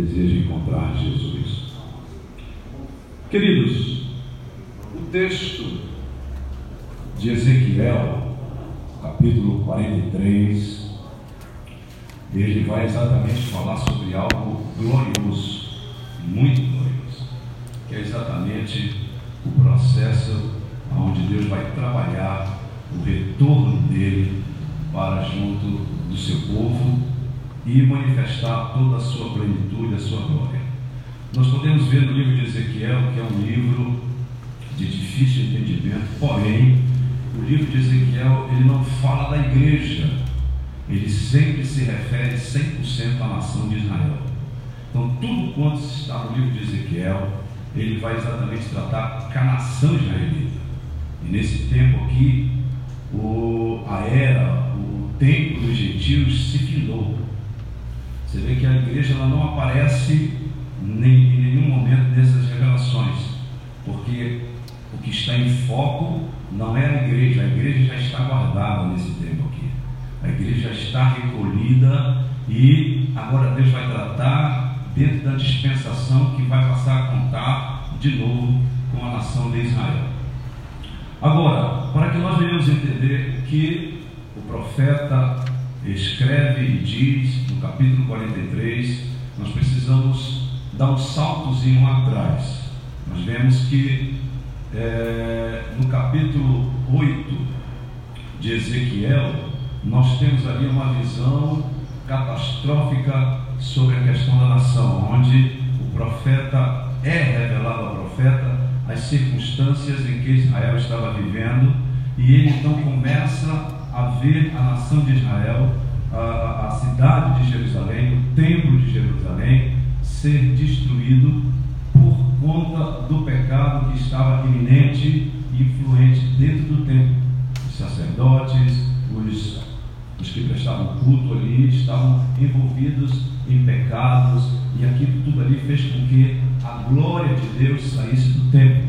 deseja encontrar Jesus. Queridos, o texto de Ezequiel, capítulo 43, ele vai exatamente falar sobre algo glorioso, muito glorioso, que é exatamente o processo onde Deus vai trabalhar o retorno dele para junto do seu povo e manifestar toda a sua plenitude, a sua glória. Nós podemos ver no livro de Ezequiel, que é um livro de difícil entendimento, porém, o livro de Ezequiel ele não fala da igreja, ele sempre se refere 100% à nação de Israel. Então, tudo quanto está no livro de Ezequiel, ele vai exatamente tratar com a nação israelita. E nesse tempo aqui, o, a era, o tempo dos gentios se findou. Você vê que a igreja ela não aparece nem, em nenhum momento dessas revelações, porque o que está em foco não é a igreja, a igreja já está guardada nesse tempo aqui. A igreja já está recolhida e agora Deus vai tratar dentro da dispensação que vai passar a contar de novo com a nação de Israel. Agora, para que nós venhamos entender que o profeta escreve e diz no capítulo 43, nós precisamos dar um saltozinho atrás. Nós vemos que é, no capítulo 8 de Ezequiel, nós temos ali uma visão catastrófica sobre a questão da nação, onde o profeta é revelado ao profeta as circunstâncias em que Israel estava vivendo, e ele então começa a ver a nação de Israel, a, a cidade de Jerusalém, o templo de Jerusalém, ser destruído por conta do pecado que estava iminente e influente dentro do templo. Os sacerdotes, os, os que prestavam culto ali, estavam envolvidos em pecados, e aquilo tudo ali fez com que a glória de Deus saísse do templo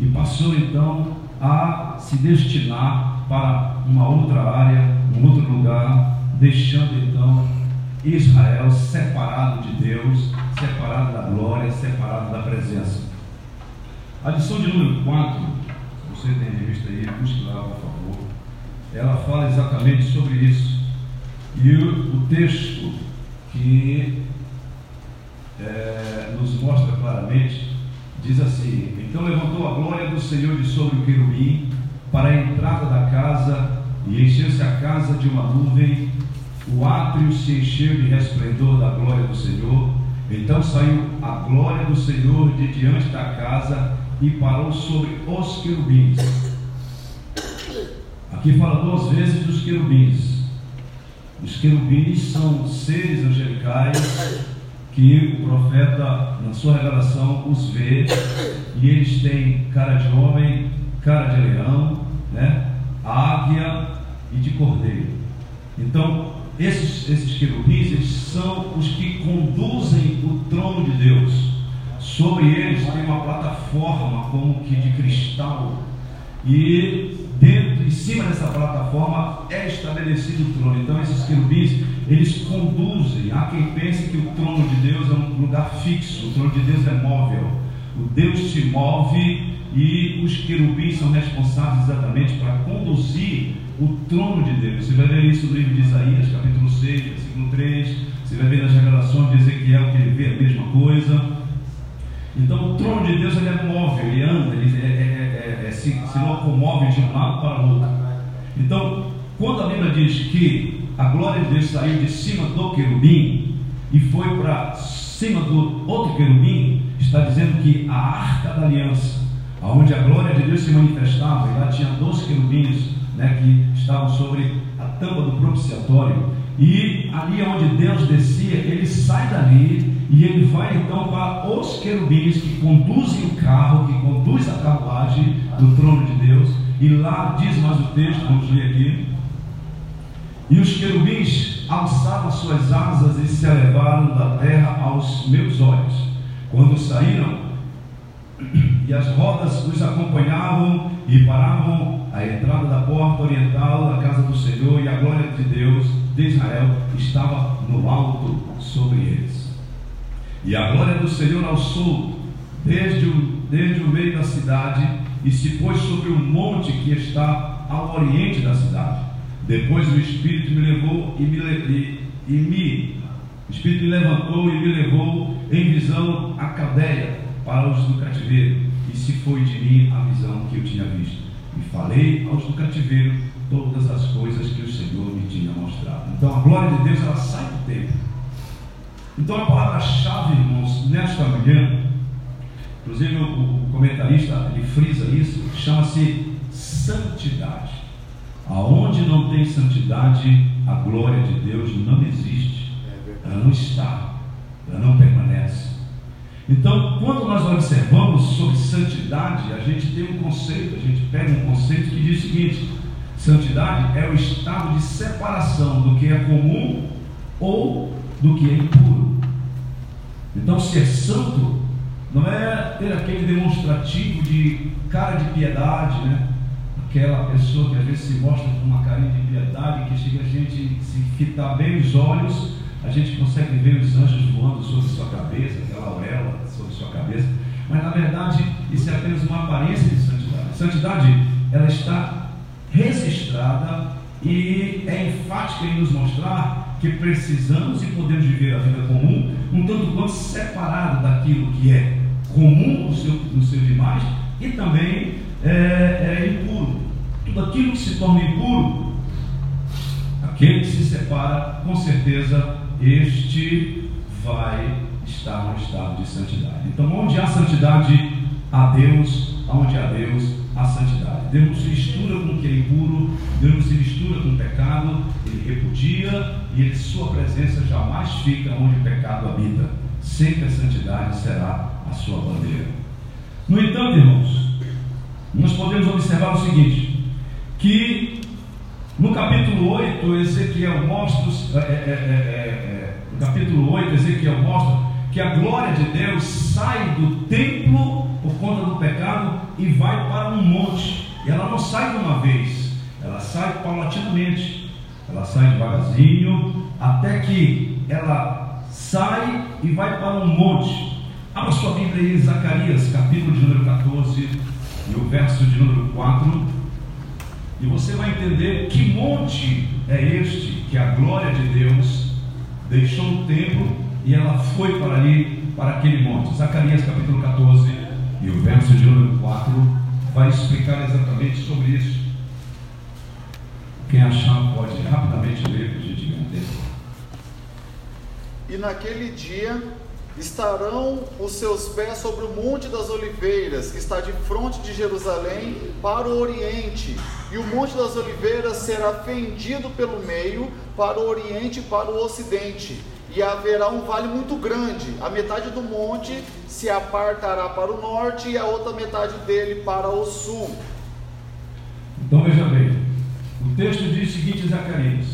e passou então a se destinar para uma outra área, um outro lugar, deixando então Israel separado de Deus, separado da glória, separado da presença. A lição de número 4, você tem revista aí, busque lá, por favor. Ela fala exatamente sobre isso. E o, o texto que é, nos mostra claramente, diz assim: Então levantou a glória do Senhor de sobre o querubim para a entrada da casa, e encheu-se a casa de uma nuvem, o átrio se encheu de resplendor da glória do Senhor. Então saiu a glória do Senhor de diante da casa e parou sobre os querubins. Aqui fala duas vezes dos querubins. Os querubins são seres angelicais que o profeta, na sua revelação, os vê e eles têm cara de homem, cara de leão, né? águia e de cordeiro. Então, esses, esses querubins eles são os que conduzem o trono de Deus. Sobre eles tem uma plataforma como que de cristal e dentro, em cima dessa plataforma é estabelecido o trono. Então esses querubins, eles conduzem. Há quem pense que o trono de Deus é um lugar fixo, o trono de Deus é móvel. O Deus se move e os querubins são responsáveis exatamente para conduzir o trono de Deus. Você vai ver isso no livro de Isaías, capítulo 6, versículo 3. Você vai ver nas revelações de Ezequiel que ele vê a mesma coisa. Então o trono de Deus ele é móvel, ele anda, ele é, é, é, é se, se locomove de um lado para o outro. Então, quando a Bíblia diz que a glória de Deus saiu de cima do querubim e foi para cima do outro querubim, está dizendo que a arca da aliança, onde a glória de Deus se manifestava, e lá tinha dois querubins né, que estavam sobre a tampa do propiciatório, e ali onde Deus descia, ele sai dali e ele vai então para os querubins que conduzem o carro, que conduz a carruagem do trono de Deus. E lá diz mais o texto, vamos ler aqui. E os querubins alçaram suas asas e se elevaram da terra aos meus olhos. Quando saíram, e as rodas os acompanhavam e paravam à entrada da porta oriental da casa do Senhor, e a glória de Deus de Israel estava no alto sobre eles. E a glória do Senhor alçou desde o, desde o meio da cidade e se pôs sobre um monte que está ao oriente da cidade. Depois o Espírito me levou e me, e, e me o Espírito me levantou e me levou em visão a cadeia para os do cativeiro, e se foi de mim a visão que eu tinha visto. E falei aos do cativeiro todas as coisas que o Senhor me tinha mostrado. Então a glória de Deus ela sai do tempo. Então a palavra-chave, irmãos, nesta manhã, inclusive o, comentarista ele frisa isso, chama-se santidade. Aonde não tem santidade, a glória de Deus não existe. Ela não está, ela não permanece. Então, quando nós observamos sobre santidade, a gente tem um conceito, a gente pega um conceito que diz o seguinte: santidade é o estado de separação do que é comum ou do que é impuro. Então, ser santo não é ter aquele demonstrativo de cara de piedade, né? Aquela pessoa que às vezes se mostra com uma carinha de piedade, que chega a gente se fitar bem os olhos a gente consegue ver os anjos voando sobre sua cabeça, aquela auréola sobre sua cabeça, mas na verdade isso é apenas uma aparência de santidade. Santidade, ela está registrada e é enfática em nos mostrar que precisamos e podemos viver a vida comum um tanto quanto separado daquilo que é comum no seu, no seu demais e também é, é impuro. Tudo aquilo que se torna impuro, aquele que se separa, com certeza este vai estar no estado de santidade. Então, onde há santidade, há Deus, onde há Deus, há santidade. Deus não se mistura com o que é impuro, Deus não se mistura com o pecado, ele repudia e ele, sua presença jamais fica onde o pecado habita. Sempre a santidade será a sua bandeira. No entanto, irmãos, nós podemos observar o seguinte: que no capítulo 8, Ezequiel mostra, é, é, é, no capítulo 8, Ezequiel mostra que a glória de Deus sai do templo por conta do pecado e vai para um monte. E ela não sai de uma vez, ela sai paulatinamente, ela sai devagarzinho, até que ela sai e vai para um monte. Abra sua Bíblia em Zacarias, capítulo de número 14, e o verso de número 4. E você vai entender que monte é este que a glória de Deus deixou o templo e ela foi para ali, para aquele monte. Zacarias capítulo 14 e o verso de número 4 vai explicar exatamente sobre isso. Quem achar pode rapidamente ler para a gente entender. E naquele dia estarão os seus pés sobre o Monte das Oliveiras, que está de frente de Jerusalém para o oriente, e o Monte das Oliveiras será fendido pelo meio para o oriente e para o ocidente, e haverá um vale muito grande. A metade do monte se apartará para o norte e a outra metade dele para o sul. Então veja bem, o texto diz o seguinte, Zacarias,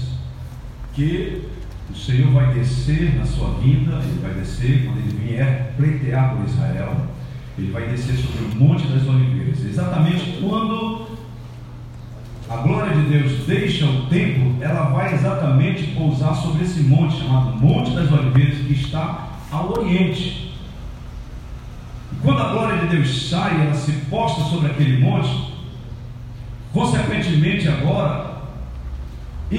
que o Senhor vai descer na sua vinda, ele vai descer quando ele vier pleitear por Israel, ele vai descer sobre o Monte das Oliveiras. Exatamente quando a glória de Deus deixa o templo, ela vai exatamente pousar sobre esse monte chamado Monte das Oliveiras, que está ao oriente. E quando a glória de Deus sai, ela se posta sobre aquele monte, consequentemente agora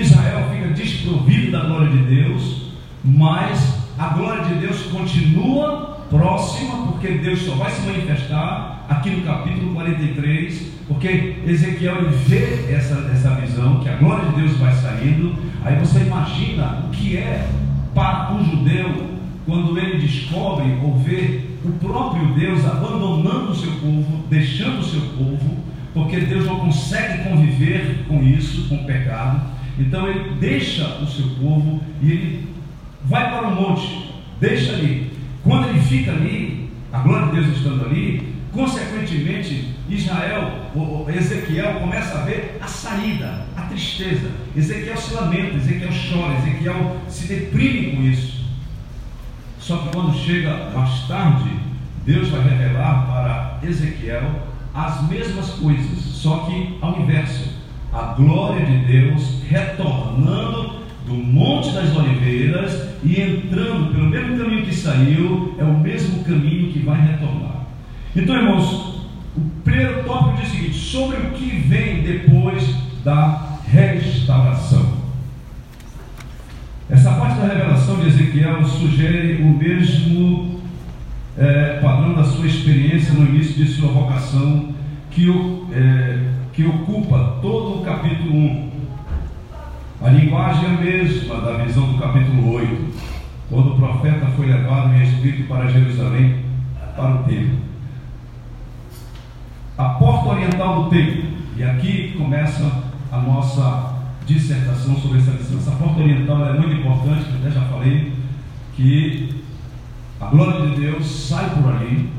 Israel fica desprovido da glória de Deus, mas a glória de Deus continua próxima, porque Deus só vai se manifestar aqui no capítulo 43, porque Ezequiel vê essa, essa visão, que a glória de Deus vai saindo, aí você imagina o que é para um judeu quando ele descobre ou vê o próprio Deus abandonando o seu povo, deixando o seu povo, porque Deus não consegue conviver com isso, com o pecado. Então ele deixa o seu povo e ele vai para o monte, deixa ali. Quando ele fica ali, a glória de Deus estando ali, consequentemente, Israel, Ezequiel começa a ver a saída, a tristeza. Ezequiel se lamenta, Ezequiel chora, Ezequiel se deprime com isso. Só que quando chega mais tarde, Deus vai revelar para Ezequiel as mesmas coisas, só que ao inverso a glória de Deus retornando do Monte das Oliveiras e entrando pelo mesmo caminho que saiu, é o mesmo caminho que vai retornar. Então, irmãos, o primeiro tópico diz o seguinte: sobre o que vem depois da restauração. Essa parte da revelação de Ezequiel sugere o mesmo é, padrão da sua experiência no início de sua vocação, que, é, que ocupa todo o capítulo 1. A linguagem é a mesma da visão do capítulo 8, quando o profeta foi levado em espírito para Jerusalém, para o templo. A porta oriental do templo, e aqui começa a nossa dissertação sobre essa lição. Essa porta oriental é muito importante, eu até já falei, que a glória de Deus sai por ali,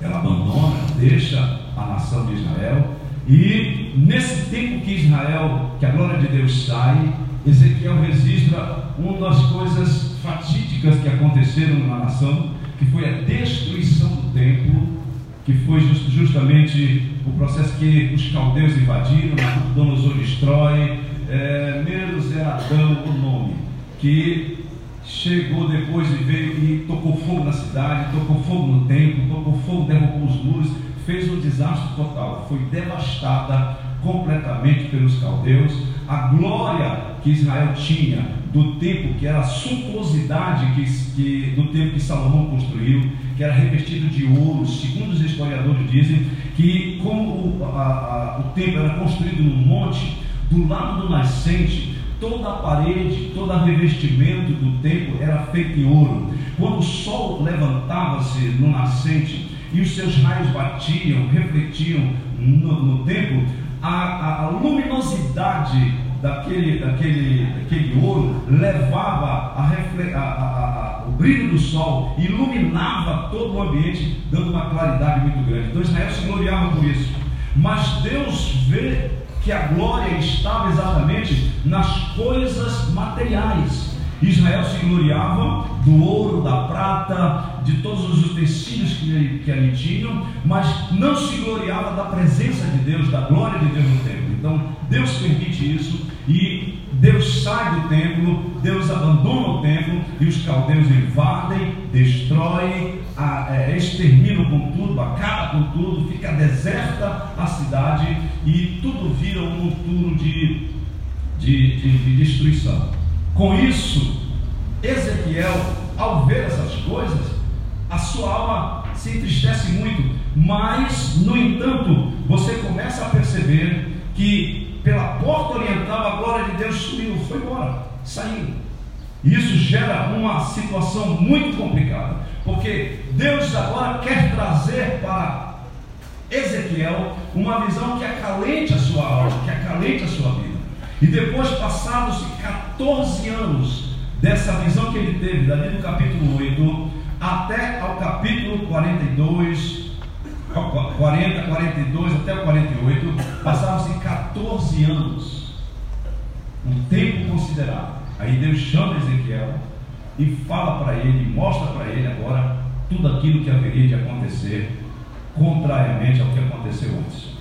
ela abandona, deixa a nação de Israel, e nesse tempo que Israel, que a glória de Deus sai, Ezequiel registra uma das coisas fatídicas que aconteceram na nação, que foi a destruição do templo, que foi just, justamente o processo que os caldeus invadiram, Nabucodonosor destrói, é, Menos era Adão o nome, que chegou depois e veio e tocou fogo na cidade, tocou fogo no templo, tocou fogo, derrubou os muros, fez um desastre total, foi devastada completamente pelos caldeus. A glória que Israel tinha do templo, que era a suntuosidade que, que, do templo que Salomão construiu, que era revestido de ouro, segundo os historiadores dizem, que como o, a, a, o templo era construído num monte, do lado do nascente Toda a parede, todo o revestimento do templo era feito em ouro. Quando o sol levantava-se no nascente e os seus raios batiam, refletiam no, no templo, a, a, a luminosidade daquele, daquele, daquele ouro levava a, a, o brilho do sol, iluminava todo o ambiente, dando uma claridade muito grande. Então Israel se gloriava por isso. Mas Deus vê que a glória estava exatamente nas coisas materiais. Israel se gloriava do ouro, da prata, de todos os utensílios que, que ali tinham, mas não se gloriava da presença de Deus, da glória de Deus no templo. Então, Deus permite isso e Deus sai do templo, Deus abandona o templo e os caldeus invadem, destroem, a, é, exterminam com tudo, acaba com tudo, fica deserta a cidade e tudo vira um futuro de, de, de, de destruição. Com isso, Ezequiel, ao ver essas coisas, a sua alma se entristece muito, mas, no entanto, você começa a perceber que pela porta oriental a glória de Deus subiu, foi embora, saiu. Isso gera uma situação muito complicada, porque Deus agora quer trazer para Ezequiel uma visão que acalente a sua alma, que acalente a sua vida. E depois, passados 14 anos dessa visão que ele teve, dali do capítulo 8 até ao capítulo 42, 40, 42 até o 48, passaram-se 14 anos, um tempo considerável. Aí Deus chama Ezequiel e fala para ele, mostra para ele agora tudo aquilo que haveria de acontecer, contrariamente ao que aconteceu antes.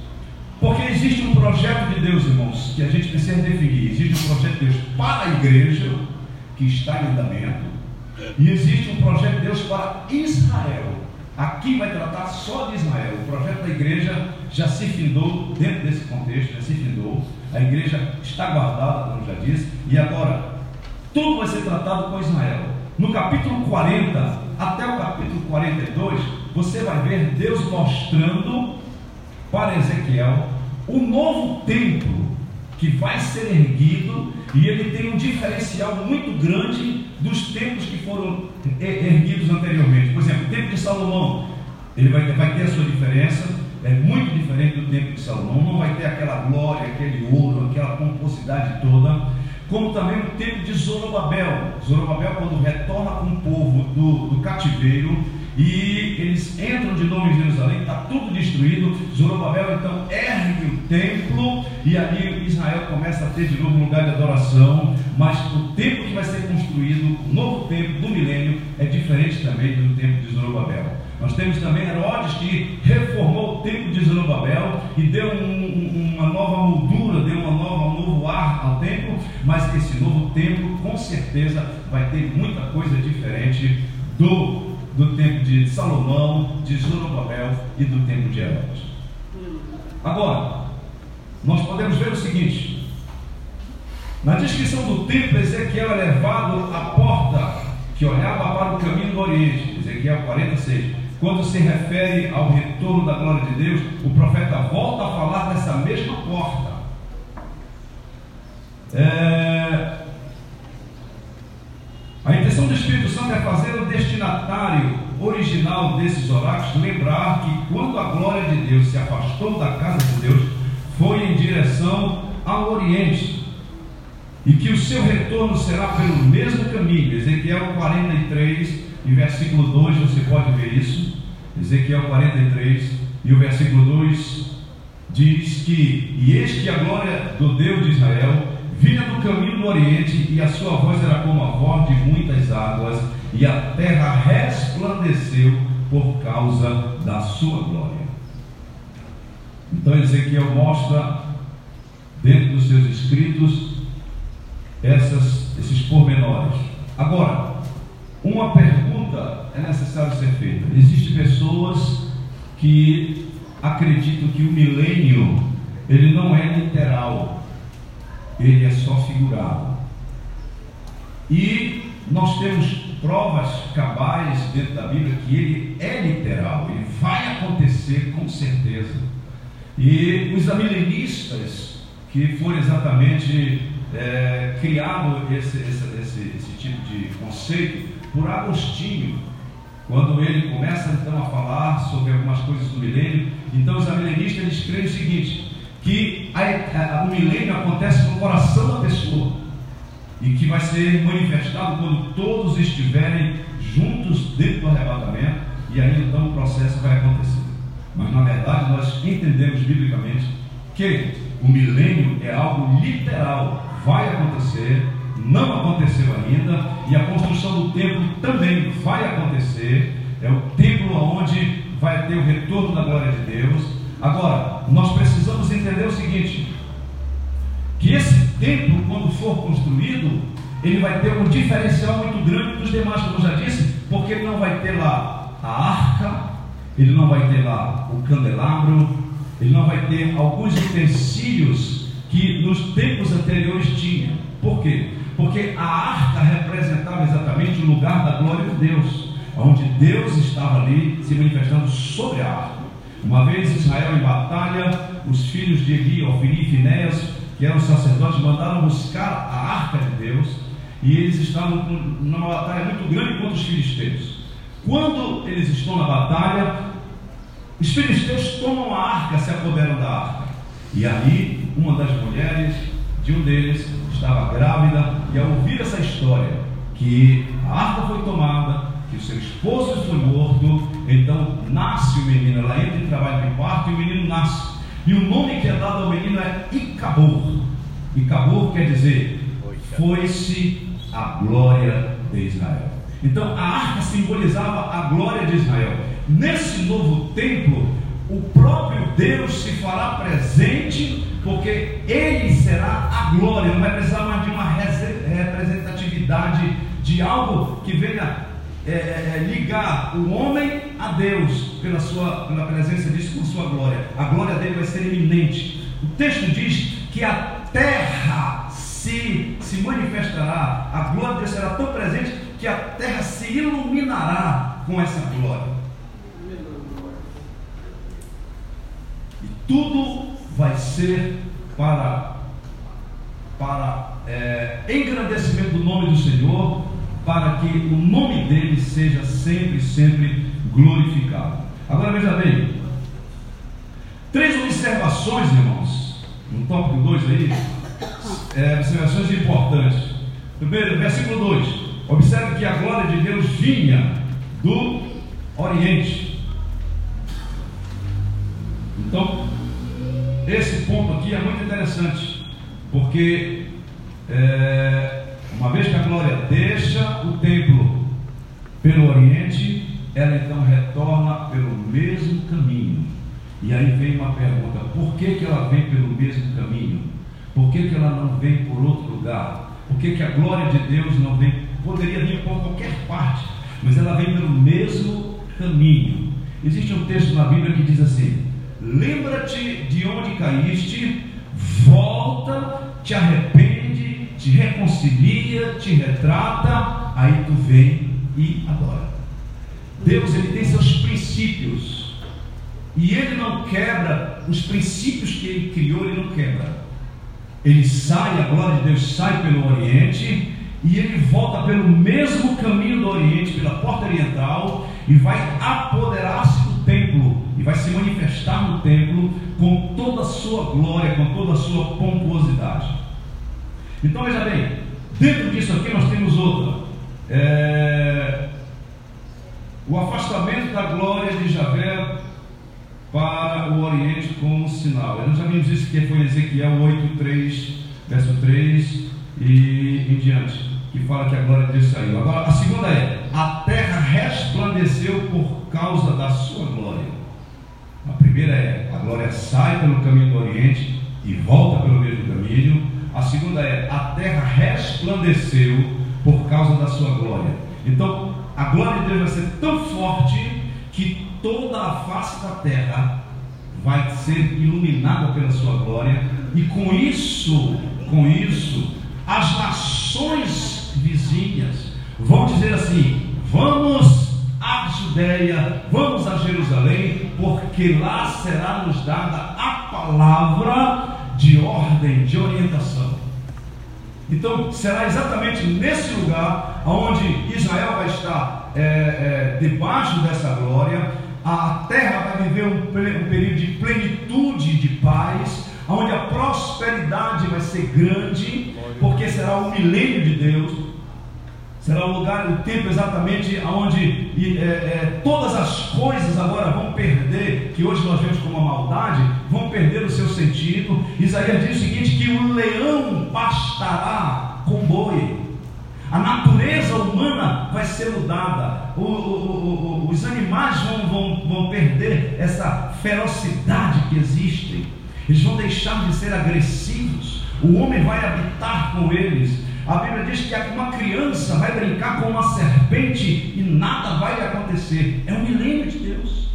Porque existe um projeto de Deus, irmãos, que a gente precisa definir. Existe um projeto de Deus para a igreja, que está em andamento, e existe um projeto de Deus para Israel. Aqui vai tratar só de Israel. O projeto da igreja já se findou dentro desse contexto, já se findou. A igreja está guardada, como já disse, e agora tudo vai ser tratado com Israel. No capítulo 40 até o capítulo 42, você vai ver Deus mostrando para Ezequiel o novo templo que vai ser erguido e ele tem um diferencial muito grande dos templos que foram erguidos anteriormente. Por exemplo, o templo de Salomão, ele vai ter, vai ter a sua diferença, é muito diferente do templo de Salomão, não vai ter aquela glória, aquele ouro, aquela pomposidade toda como também o tempo de Zorobabel. Zorobabel, quando retorna com o povo do, do cativeiro e eles entram de novo em Jerusalém, está tudo destruído. Zorobabel então ergue o templo e ali Israel começa a ter de novo um lugar de adoração. Mas o templo que vai ser construído, o novo templo do milênio, é diferente também do templo de Zorobabel. Nós temos também Herodes que reformou o templo de Zorobabel e deu um, um, uma nova moldura, deu uma nova, um novo ar ao templo, mas esse novo templo com certeza vai ter muita coisa diferente do, do templo de Salomão, de Zorobabel e do templo de Herodes. Agora, nós podemos ver o seguinte: na descrição do templo, Ezequiel é levado à porta que olhava para o caminho do Oriente, Ezequiel 46. Quando se refere ao retorno da glória de Deus, o profeta volta a falar dessa mesma porta. É... A intenção do É fazer o destinatário original desses oráculos lembrar que quando a glória de Deus se afastou da casa de Deus, foi em direção ao Oriente. E que o seu retorno será pelo mesmo caminho. Ezequiel 43, e versículo 2, você pode ver isso. Ezequiel 43, e o versículo 2 diz que: E eis que a glória do Deus de Israel vinha do caminho do Oriente, e a sua voz era como a voz de muitas águas, e a terra resplandeceu por causa da sua glória. Então Ezequiel mostra, dentro dos seus escritos, essas, esses pormenores. Agora, uma pergunta é necessário ser feita. Existem pessoas que acreditam que o milênio ele não é literal, ele é só figurado. E nós temos provas cabais dentro da Bíblia que ele é literal, ele vai acontecer com certeza. E os amilenistas, que foram exatamente é, criado esse, esse, esse, esse tipo de conceito por Agostinho, quando ele começa então a falar sobre algumas coisas do milênio, então os amilenistas eles creem o seguinte, que a, a, o milênio acontece no coração da pessoa e que vai ser manifestado quando todos estiverem juntos dentro do arrebatamento e aí então o processo vai acontecer. Mas na verdade nós entendemos biblicamente que o milênio é algo literal, vai acontecer, não aconteceu ainda, e a construção do templo também vai acontecer. É o templo onde vai ter o retorno da glória de Deus. Agora, nós precisamos entender o seguinte: que esse templo, quando for construído, ele vai ter um diferencial muito grande dos demais, como eu já disse, porque ele não vai ter lá a arca, ele não vai ter lá o candelabro, ele não vai ter alguns utensílios que nos tempos anteriores tinha. Por quê? Porque a arca representava exatamente o lugar da glória de Deus, onde Deus estava ali se manifestando sobre a arca. Uma vez Israel em batalha, os filhos de Eli, Ofini e Finéas, que eram sacerdotes, mandaram buscar a arca de Deus, e eles estavam numa batalha muito grande contra os filisteus. Quando eles estão na batalha, os filisteus tomam a arca, se apoderam da arca. E aí, uma das mulheres de um deles estava grávida, e ao ouvir essa história, que a arca foi tomada, que o seu esposo foi morto, então nasce o menino, ela entra em trabalho de parto e o menino nasce. E o nome que é dado ao menino é Icabor. Icabor quer dizer, foi-se a glória de Israel. Então a arca simbolizava a glória de Israel. Nesse novo templo, o próprio Deus se fará presente, porque Ele será a glória. Não vai precisar mais de uma representatividade de algo que venha é, é, é, ligar o homem a Deus pela sua pela presença disso com sua glória. A glória dele vai ser eminente. O texto diz que a terra se, se manifestará, a glória de Deus será tão presente que a terra se iluminará com essa glória. E tudo vai ser para, para é, engrandecimento do nome do Senhor, para que o nome dele seja sempre, sempre glorificado. Agora veja bem, três observações, irmãos, no tópico 2 aí, é, observações importantes. Primeiro, versículo 2. Observe que a glória de Deus vinha do Oriente. Então, esse ponto aqui é muito interessante, porque é, uma vez que a glória deixa o templo pelo Oriente, ela então retorna pelo mesmo caminho. E aí vem uma pergunta: por que, que ela vem pelo mesmo caminho? Por que, que ela não vem por outro lugar? Por que, que a glória de Deus não vem? Poderia vir por qualquer parte, mas ela vem pelo mesmo caminho. Existe um texto na Bíblia que diz assim: Lembra-te de onde caíste, volta, te arrepende, te reconcilia, te retrata, aí tu vem e adora. Deus ele tem seus princípios e ele não quebra os princípios que ele criou, ele não quebra. Ele sai, a glória de Deus sai pelo Oriente e ele volta pelo mesmo caminho do Oriente, pela porta oriental, e vai apoderar-se do templo, e vai se manifestar no templo com toda a sua glória, com toda a sua pomposidade. Então veja bem, dentro disso aqui nós temos outra. É, o afastamento da glória de Javé para o Oriente como sinal. Nós já vimos isso que foi Ezequiel 8, 3, verso 3 e em diante, que fala que a glória de Deus saiu. Agora, a segunda é: a terra resplandeceu por causa da sua glória. A primeira é: a glória sai pelo caminho do Oriente e volta pelo mesmo caminho. A segunda é: a terra resplandeceu por causa da sua glória. Então, a glória de Deus vai ser tão forte que toda a face da terra vai ser iluminada pela sua glória, e com isso, com isso, as nações vizinhas vão dizer assim: vamos à Judéia, vamos a Jerusalém, porque lá será nos dada a palavra de ordem, de orientação. Então será exatamente nesse lugar onde Israel vai estar é, é, debaixo dessa glória, a terra vai viver um, um período de plenitude de paz, onde a prosperidade vai ser grande, porque será o milênio de Deus, será o lugar, o tempo exatamente onde é, é, todas as coisas agora vão perder, que hoje nós vemos como uma maldade, vão perder o seu sentido. Isaías diz o seguinte: que o leão pastará com boi. A natureza humana vai ser mudada, o, o, o, os animais vão, vão, vão perder essa ferocidade que existe, eles vão deixar de ser agressivos, o homem vai habitar com eles. A Bíblia diz que uma criança vai brincar com uma serpente e nada vai lhe acontecer. É o milênio de Deus,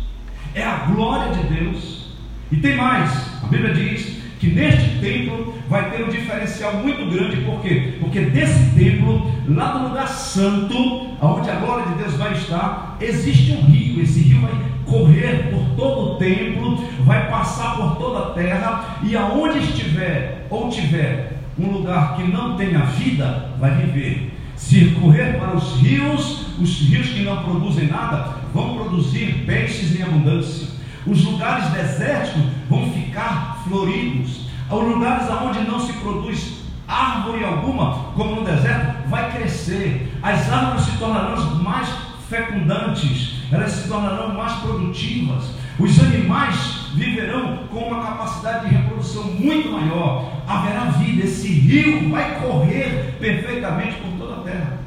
é a glória de Deus. E tem mais: a Bíblia diz que neste templo vai ter um diferencial muito grande, por quê? Porque desse templo, lá no lugar santo, onde a glória de Deus vai estar, existe um rio, esse rio vai correr por todo o templo, vai passar por toda a terra, e aonde estiver ou tiver um lugar que não tenha vida, vai viver. Se correr para os rios, os rios que não produzem nada, vão produzir peixes em abundância. Os lugares desérticos vão ficar floridos. Os lugares onde não se produz árvore alguma, como no deserto, vai crescer. As árvores se tornarão mais fecundantes, elas se tornarão mais produtivas. Os animais viverão com uma capacidade de reprodução muito maior. Haverá vida, esse rio vai correr perfeitamente por toda a terra.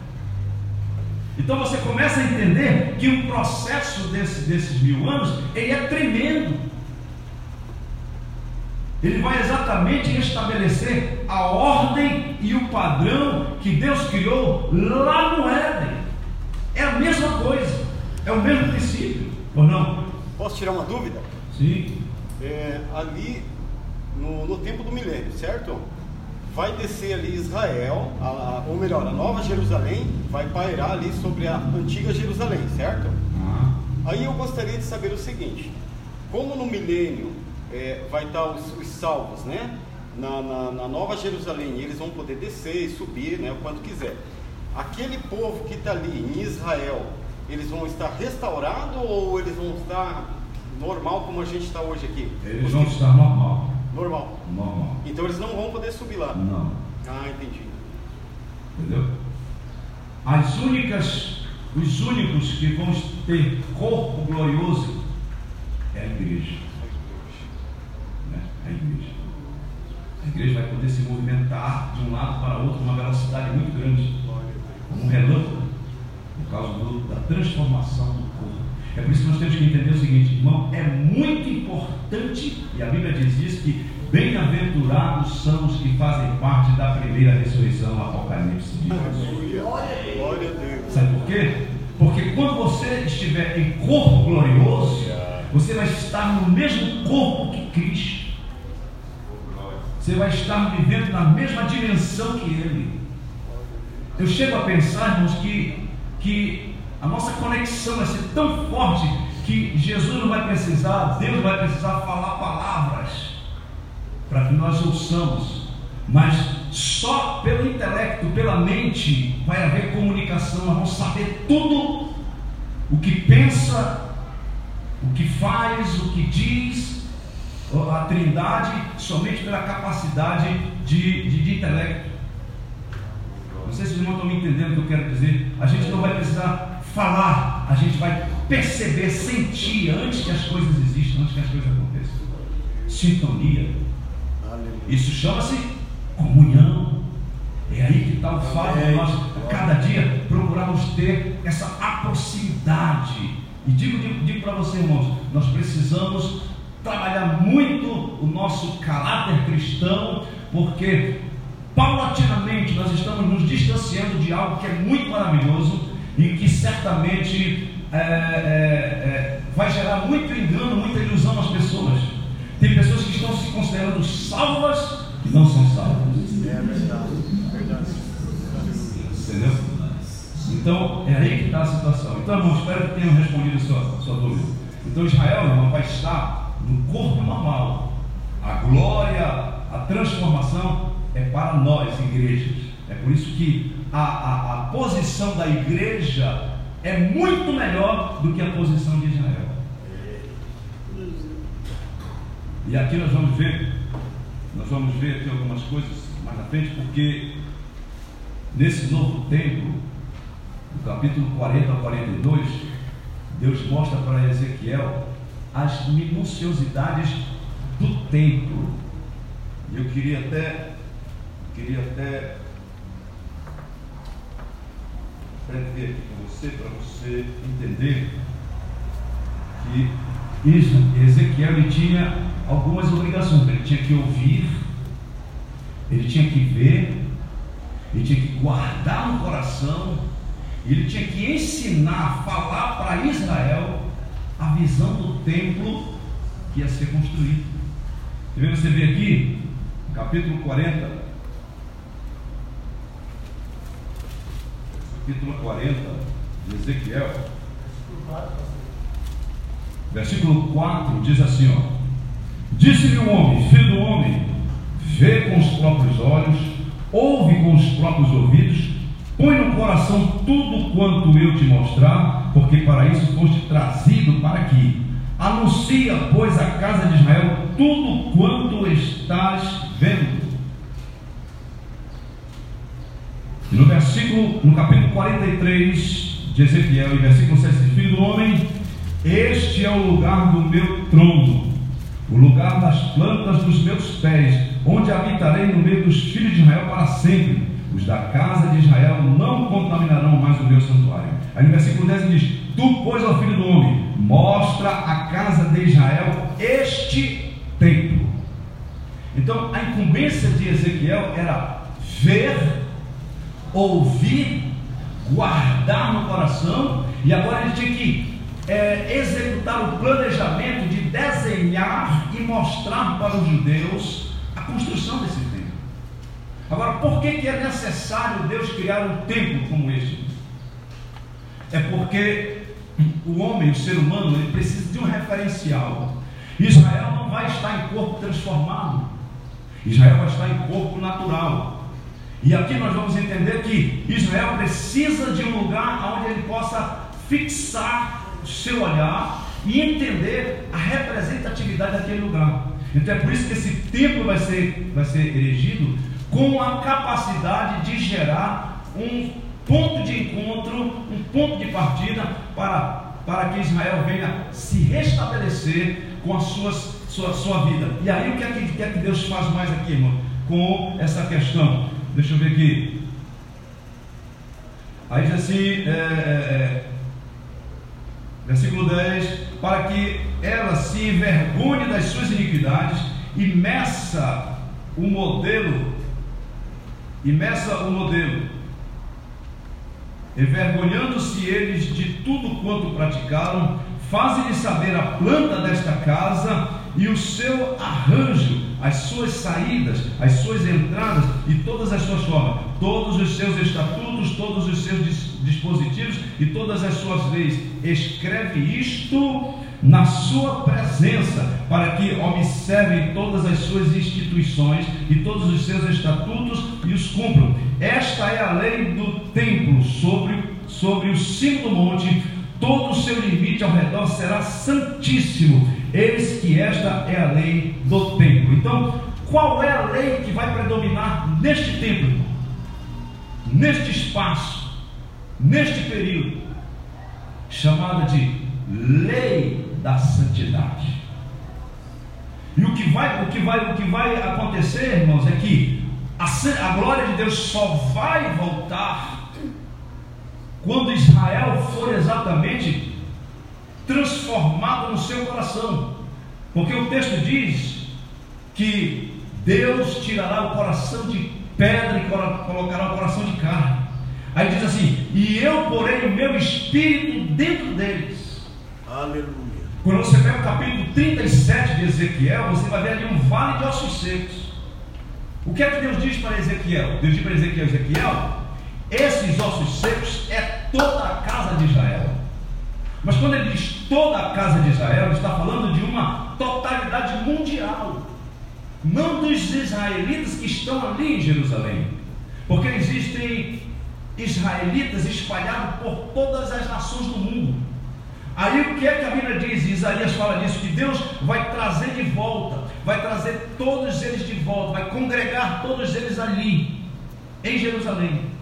Então você começa a entender que o processo desse, desses mil anos ele é tremendo. Ele vai exatamente estabelecer a ordem e o padrão que Deus criou lá no Éden. É a mesma coisa, é o mesmo princípio, ou não? Posso tirar uma dúvida? Sim. É, ali no, no tempo do milênio, certo? vai descer ali Israel, a, ou melhor, a Nova Jerusalém vai pairar ali sobre a antiga Jerusalém, certo? Uhum. Aí eu gostaria de saber o seguinte: como no milênio é, vai estar os, os salvos, né? Na, na, na, Nova Jerusalém, eles vão poder descer e subir, né? O quanto quiser. Aquele povo que está ali em Israel, eles vão estar restaurados ou eles vão estar normal como a gente está hoje aqui? Eles vão estar normal. Normal. Normal. Então eles não vão poder subir lá. Não. Ah, entendi. Entendeu? As únicas, os únicos que vão ter corpo glorioso é a igreja. Né? A igreja. A igreja vai poder se movimentar de um lado para outro uma velocidade muito grande, como um relâmpago, por causa do, da transformação do. É por isso que nós temos que entender o seguinte, irmão, é muito importante, e a Bíblia diz isso, que bem-aventurados são os que fazem parte da primeira ressurreição, Apocalipse de Glória a Deus. Sabe por quê? Porque quando você estiver em corpo glorioso, você vai estar no mesmo corpo que Cristo. Você vai estar vivendo na mesma dimensão que Ele. Eu chego a pensar, irmãos, que, que a nossa conexão vai ser tão forte que Jesus não vai precisar, Deus vai precisar falar palavras para que nós ouçamos, mas só pelo intelecto, pela mente, vai haver comunicação. Nós vamos saber tudo o que pensa, o que faz, o que diz, a Trindade, somente pela capacidade de, de, de intelecto. Não sei se os irmãos estão me entendendo o que eu quero dizer. A gente não vai precisar falar, a gente vai perceber, sentir antes que as coisas existam, antes que as coisas aconteçam. Sintonia. Isso chama-se comunhão. É aí que está o fato de nós, cada dia, procurarmos ter essa proximidade. E digo, digo, digo para você, irmãos, nós precisamos trabalhar muito o nosso caráter cristão, porque paulatinamente nós estamos nos distanciando de algo que é muito maravilhoso e que certamente é, é, é, vai gerar muito engano, muita ilusão às pessoas. Tem pessoas que estão se considerando salvas e não são salvas. É verdade, verdade. Entendeu? Então, é aí que está a situação. Então, irmão, espero que tenham respondido a sua, a sua dúvida. Então, Israel, irmão, vai estar no corpo normal. A glória, a transformação é para nós, igrejas. É por isso que a, a, a posição da igreja é muito melhor do que a posição de Israel. E aqui nós vamos ver, nós vamos ver aqui algumas coisas mais na frente, porque nesse novo templo, no capítulo 40 a 42, Deus mostra para Ezequiel as minuciosidades do templo. E eu queria até, queria até prever aqui com você, para você entender que isso, Ezequiel ele tinha algumas obrigações. Ele tinha que ouvir, ele tinha que ver, ele tinha que guardar no coração, ele tinha que ensinar, falar para Israel a visão do templo que ia ser construído. Você vê aqui, capítulo 40, capítulo 40 de Ezequiel, versículo 4 diz assim: ó, Disse-lhe o homem, filho do homem, vê com os próprios olhos, ouve com os próprios ouvidos, põe no coração tudo quanto eu te mostrar, porque para isso foste trazido para aqui. Anuncia, pois, à casa de Israel tudo quanto estás vendo. E no versículo, no capítulo 43 de Ezequiel, e versículo 7, filho do homem, este é o lugar do meu trono o lugar das plantas dos meus pés, onde habitarei no meio dos filhos de Israel para sempre. Os da casa de Israel não contaminarão mais o meu santuário. Aí no versículo 10 diz: Tu, pois, ó filho do homem, mostra à casa de Israel este templo. Então a incumbência de Ezequiel era ver, ouvir, guardar no coração, e agora ele tinha que é, executar o planejamento de desenhar e mostrar para os judeus a construção desse templo. Agora, por que, que é necessário Deus criar um templo como este? É porque o homem, o ser humano, ele precisa de um referencial. Israel não vai estar em corpo transformado. Israel vai estar em corpo natural. E aqui nós vamos entender que Israel precisa de um lugar onde ele possa fixar seu olhar e entender a representatividade daquele lugar. Então é por isso que esse templo vai ser, vai ser erigido com a capacidade de gerar um ponto de encontro, um ponto de partida para, para que Israel venha se restabelecer com a suas, sua, sua vida. E aí o que é que, que, é que Deus faz mais aqui, irmão? Com essa questão. Deixa eu ver aqui. Aí diz assim, é, é, é Versículo 10: Para que ela se envergonhe das suas iniquidades e meça o modelo, e meça o modelo, envergonhando-se eles de tudo quanto praticaram, fazem-lhe saber a planta desta casa e o seu arranjo, as suas saídas, as suas entradas e todas as suas formas, todos os seus estatutos, todos os seus dispositivos e todas as suas leis. Escreve isto na sua presença, para que observem todas as suas instituições e todos os seus estatutos e os cumpram. Esta é a lei do templo sobre, sobre o cimo do monte, todo o seu limite ao redor será santíssimo. Eis que esta é a lei do templo. Então, qual é a lei que vai predominar neste templo, neste espaço, neste período? Chamada de lei da santidade. E o que vai, o que vai, o que vai acontecer, irmãos, é que a, a glória de Deus só vai voltar quando Israel for exatamente transformado no seu coração. Porque o texto diz que Deus tirará o coração de pedra e colocará o coração de carne. Aí diz assim: E eu porei o meu espírito dentro deles. Aleluia. Quando você pega o capítulo 37 de Ezequiel, você vai ver ali um vale de ossos secos. O que é que Deus diz para Ezequiel? Deus diz para Ezequiel: Ezequiel, esses ossos secos é toda a casa de Israel. Mas quando ele diz toda a casa de Israel, ele está falando de uma totalidade mundial, não dos israelitas que estão ali em Jerusalém, porque existem israelitas espalhados por todas as nações do mundo. Aí o que é que a Bíblia diz? Isaías fala disso, que Deus vai trazer de volta, vai trazer todos eles de volta, vai congregar todos eles ali, em Jerusalém.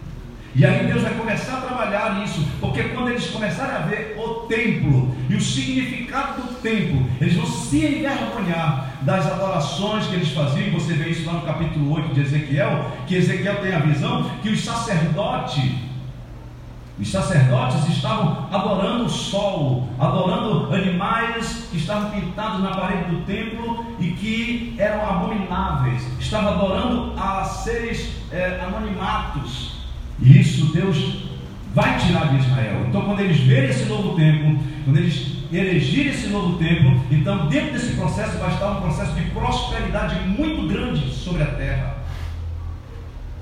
E aí Deus vai começar a trabalhar nisso, porque quando eles começarem a ver o templo e o significado do templo, eles vão se envergonhar das adorações que eles faziam. Você vê isso lá no capítulo 8 de Ezequiel, que Ezequiel tem a visão que os sacerdotes, os sacerdotes estavam adorando o sol, adorando animais que estavam pintados na parede do templo e que eram abomináveis, estavam adorando a seres é, anonimatos e isso Deus vai tirar de Israel. Então, quando eles verem esse novo templo, quando eles elegirem esse novo templo, então dentro desse processo vai estar um processo de prosperidade muito grande sobre a terra.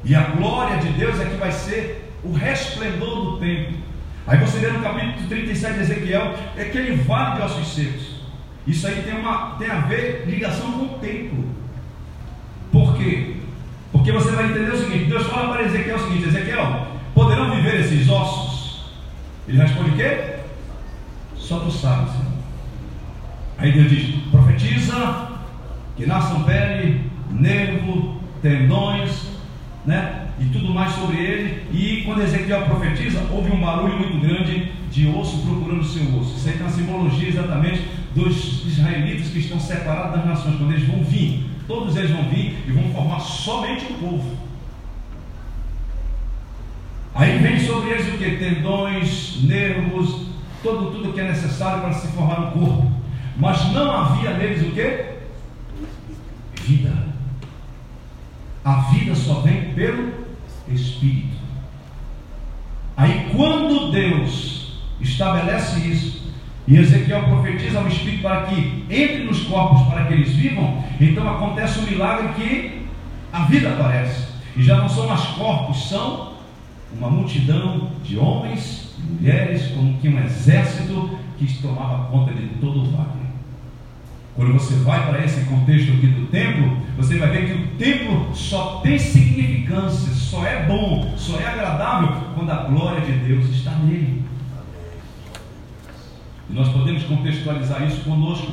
E a glória de Deus é que vai ser o resplendor do templo. Aí você vê no capítulo 37 de Ezequiel, é aquele vale de ossos secos. Isso aí tem, uma, tem a ver, ligação com o templo. Por quê? Porque você vai entender o seguinte: Deus fala para Ezequiel o seguinte: Ezequiel, poderão viver esses ossos? Ele responde o quê? Só tu sabes. Aí Deus diz: profetiza que nasçam pele, nervo, tendões, né? E tudo mais sobre ele. E quando Ezequiel profetiza, houve um barulho muito grande de osso procurando seu osso. Isso aí tem uma simbologia exatamente dos israelitas que estão separados das nações, quando eles vão vir Todos eles vão vir e vão formar somente o povo. Aí vem sobre eles o que? Tendões, nervos, todo, tudo que é necessário para se formar um corpo. Mas não havia neles o que? Vida. A vida só vem pelo Espírito. Aí quando Deus estabelece isso, e Ezequiel profetiza ao Espírito para que entre nos corpos para que eles vivam. Então acontece um milagre que a vida aparece. E já não são mais corpos, são uma multidão de homens e mulheres, como que um exército que tomava conta de todo o vale. Quando você vai para esse contexto aqui do templo, você vai ver que o templo só tem significância, só é bom, só é agradável quando a glória de Deus está nele. E nós podemos contextualizar isso conosco.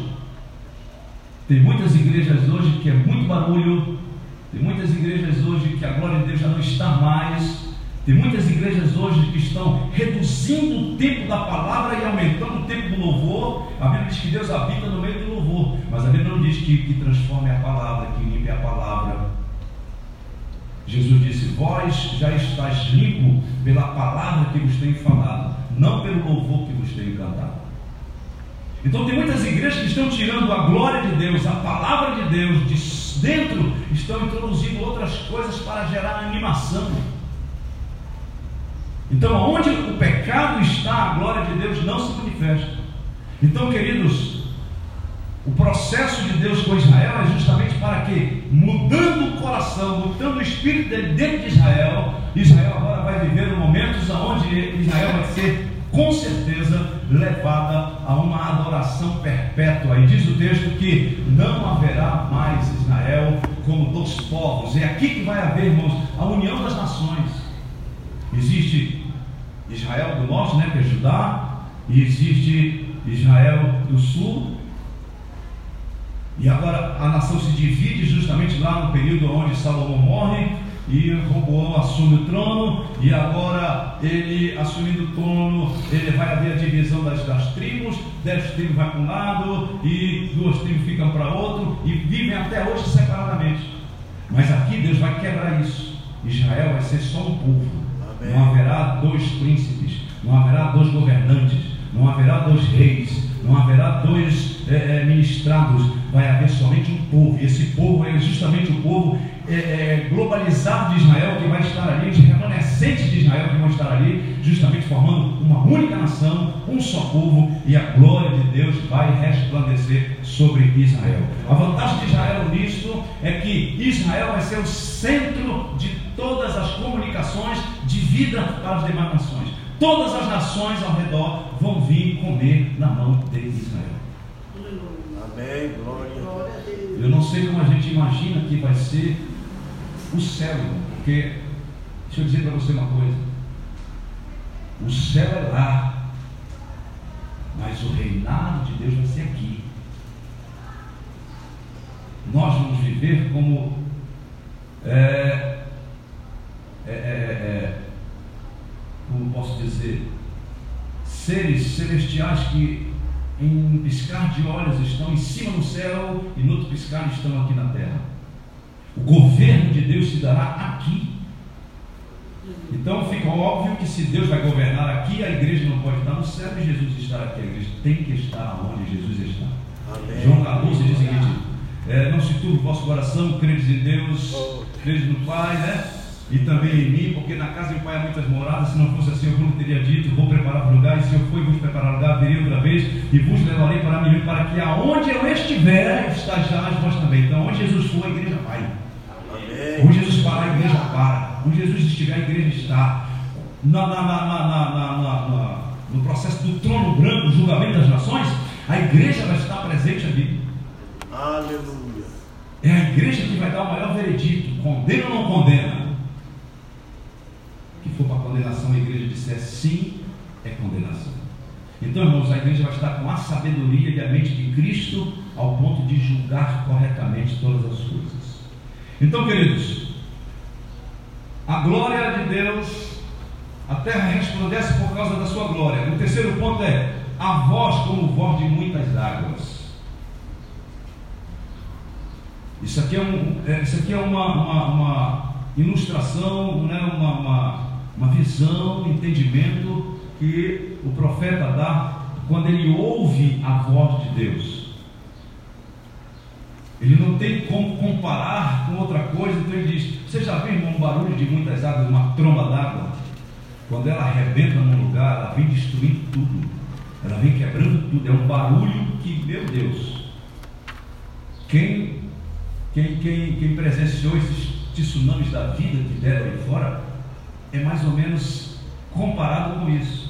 Tem muitas igrejas hoje que é muito barulho, tem muitas igrejas hoje que a glória de Deus já não está mais. Tem muitas igrejas hoje que estão reduzindo o tempo da palavra e aumentando o tempo do louvor. A Bíblia diz que Deus habita no meio do louvor, mas a Bíblia não diz que, que transforme a palavra, que limpe a palavra. Jesus disse: Vós já estáis limpo pela palavra que vos tenho falado, não pelo louvor que vos tenho cantado. Então tem muitas igrejas que estão tirando a glória de Deus, a palavra de Deus, de dentro, estão introduzindo outras coisas para gerar animação. Então, onde o pecado está, a glória de Deus não se manifesta. Então, queridos, o processo de Deus com Israel é justamente para que, mudando o coração, mudando o espírito dentro de Israel, Israel agora vai viver momentos onde Israel vai ser, com certeza, levada a uma adoração perpétua. E diz o texto que não haverá mais Israel como dos povos. É aqui que vai haver, irmãos, a união das nações. Existe Israel do norte, né, que é Judá, e existe Israel do sul. E agora a nação se divide justamente lá no período onde Salomão morre e Roboão assume o trono, e agora ele assumindo o trono, ele vai haver a divisão das, das tribos, dez tribos vai para um lado e duas tribos ficam para outro, e vivem até hoje separadamente. Mas aqui Deus vai quebrar isso. Israel vai ser só um povo. Amém. Não haverá dois príncipes, não haverá dois governantes, não haverá dois reis, não haverá dois é, é, ministrados, vai haver somente um povo, e esse povo é justamente o povo é, é, globalizado de Israel que vai estar ali, os remanescentes de Israel que vão estar ali, justamente formando uma única nação, um só povo, e a glória de Deus vai resplandecer sobre Israel. A vantagem de Israel nisso é que Israel vai ser o centro de todas as comunicações de vida para as demais nações. Todas as nações ao redor vão vir comer na mão de Israel. Amém, glória. Eu não sei como a gente imagina que vai ser o céu, porque deixa eu dizer para você uma coisa: o céu é lá, mas o reinado de Deus vai ser aqui. Nós vamos viver como é, é, é, é como posso dizer, seres celestiais que em um piscar de olhos estão em cima no céu e no outro piscar estão aqui na terra. O governo de Deus se dará aqui. Então fica óbvio que se Deus vai governar aqui, a igreja não pode estar no céu e Jesus estar aqui. A igreja tem que estar onde Jesus está. Amém. João 14 diz o seguinte: é, Não se turbe o vosso coração, credes em Deus, oh. credes no Pai, né? E também em mim, porque na casa do Pai há muitas moradas, se não fosse assim, eu não teria dito, vou preparar lugar, e se eu for e vos preparar lugar, virei outra vez, e vos levarei para mim, para que aonde eu estiver, estejais vós também. Então, onde Jesus for, a igreja vai. Amém. Onde Jesus parar, a igreja para. Onde Jesus estiver, a igreja está. Na, na, na, no processo do trono branco, julgamento das nações, a igreja vai estar presente ali. Aleluia. É a igreja que vai dar o maior veredito: condena ou não condena? Condenação, a igreja disser sim, é condenação. Então, irmãos, a igreja vai estar com a sabedoria e a mente de Cristo ao ponto de julgar corretamente todas as coisas. Então, queridos, a glória de Deus, a terra resplandece por causa da sua glória. O terceiro ponto é a voz como voz de muitas águas. Isso aqui é, um, é, isso aqui é uma, uma, uma ilustração, né, uma, uma uma visão, um entendimento que o profeta dá quando ele ouve a voz de Deus. Ele não tem como comparar com outra coisa, então ele diz: Você já viu um barulho de muitas águas, uma tromba d'água? Quando ela arrebenta num lugar, ela vem destruindo tudo, ela vem quebrando tudo. É um barulho que, meu Deus, quem, quem, quem, quem presenciou esses tsunamis da vida que deram aí fora, é mais ou menos comparado com isso.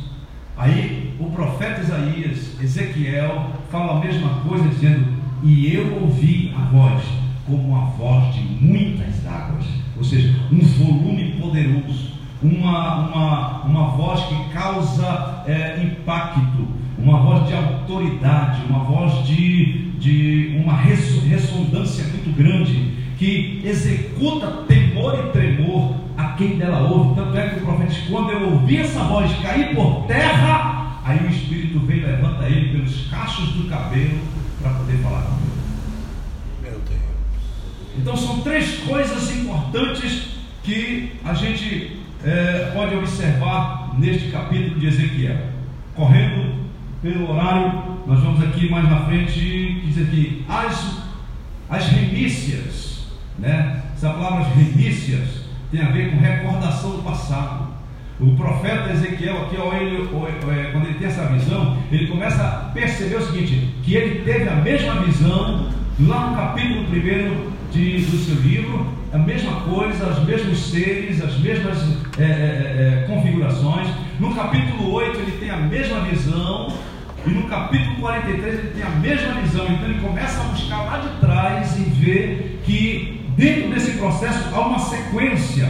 Aí o profeta Isaías, Ezequiel, fala a mesma coisa, dizendo: E eu ouvi a voz, como a voz de muitas águas, ou seja, um volume poderoso, uma, uma, uma voz que causa é, impacto, uma voz de autoridade, uma voz de, de uma ressonância muito grande, que executa temor e tremor a quem dela ouve. Tanto é que o profeta diz: quando eu ouvi essa voz cair por terra, aí o Espírito vem e levanta ele pelos cachos do cabelo para poder falar com ele. Meu Deus. Então são três coisas importantes que a gente é, pode observar neste capítulo de Ezequiel. Correndo pelo horário, nós vamos aqui mais na frente, diz aqui, as, as remícias, né? Essa palavra remícias tem a ver com recordação do passado. O profeta Ezequiel, aqui, é, quando ele tem essa visão, ele começa a perceber o seguinte: que ele teve a mesma visão lá no capítulo 1 de, do seu livro, a mesma coisa, os mesmos seres, as mesmas é, é, é, configurações. No capítulo 8 ele tem a mesma visão, e no capítulo 43 ele tem a mesma visão. Então ele começa a buscar lá de trás e ver que dentro desse processo há uma sequência